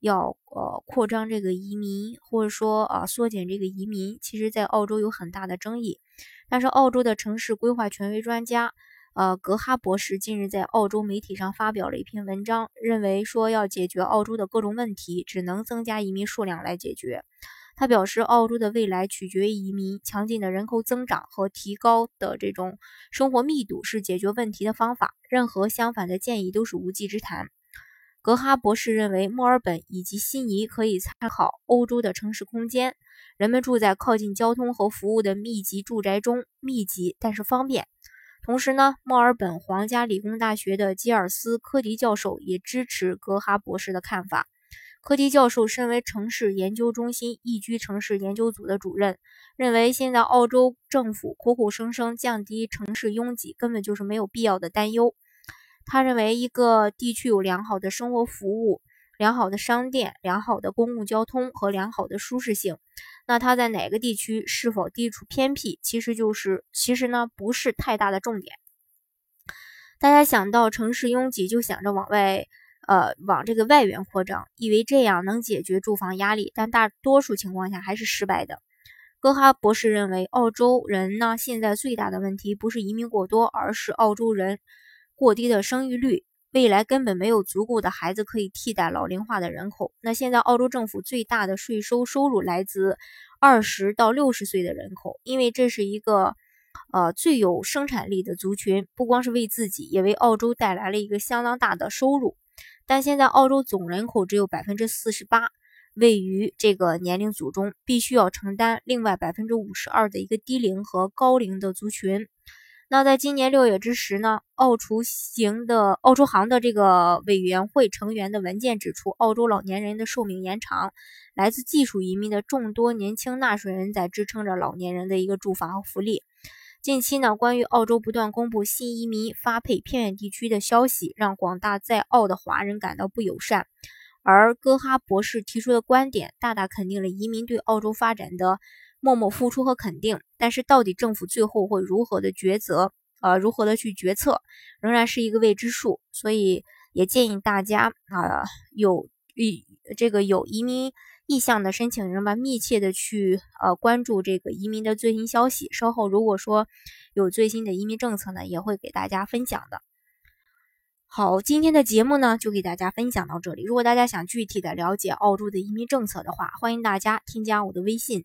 要呃扩张这个移民，或者说啊缩减这个移民，其实，在澳洲有很大的争议。但是，澳洲的城市规划权威专家呃格哈博士近日在澳洲媒体上发表了一篇文章，认为说要解决澳洲的各种问题，只能增加移民数量来解决。他表示，澳洲的未来取决于移民，强劲的人口增长和提高的这种生活密度是解决问题的方法。任何相反的建议都是无稽之谈。格哈博士认为，墨尔本以及悉尼可以参考欧洲的城市空间。人们住在靠近交通和服务的密集住宅中，密集但是方便。同时呢，墨尔本皇家理工大学的吉尔斯科迪教授也支持格哈博士的看法。科迪教授身为城市研究中心宜居城市研究组的主任，认为现在澳洲政府口口声声降低城市拥挤，根本就是没有必要的担忧。他认为，一个地区有良好的生活服务、良好的商店、良好的公共交通和良好的舒适性，那它在哪个地区是否地处偏僻，其实就是其实呢不是太大的重点。大家想到城市拥挤，就想着往外，呃，往这个外缘扩张，以为这样能解决住房压力，但大多数情况下还是失败的。戈哈博士认为，澳洲人呢现在最大的问题不是移民过多，而是澳洲人。过低的生育率，未来根本没有足够的孩子可以替代老龄化的人口。那现在澳洲政府最大的税收收入来自二十到六十岁的人口，因为这是一个呃最有生产力的族群，不光是为自己，也为澳洲带来了一个相当大的收入。但现在澳洲总人口只有百分之四十八位于这个年龄组中，必须要承担另外百分之五十二的一个低龄和高龄的族群。那在今年六月之时呢，澳厨行的澳洲行的这个委员会成员的文件指出，澳洲老年人的寿命延长，来自技术移民的众多年轻纳税人在支撑着老年人的一个住房和福利。近期呢，关于澳洲不断公布新移民发配偏远地区的消息，让广大在澳的华人感到不友善。而戈哈博士提出的观点，大大肯定了移民对澳洲发展的。默默付出和肯定，但是到底政府最后会如何的抉择？呃，如何的去决策，仍然是一个未知数。所以也建议大家啊，有移这个有移民意向的申请人吧，密切的去呃关注这个移民的最新消息。稍后如果说有最新的移民政策呢，也会给大家分享的。好，今天的节目呢就给大家分享到这里。如果大家想具体的了解澳洲的移民政策的话，欢迎大家添加我的微信。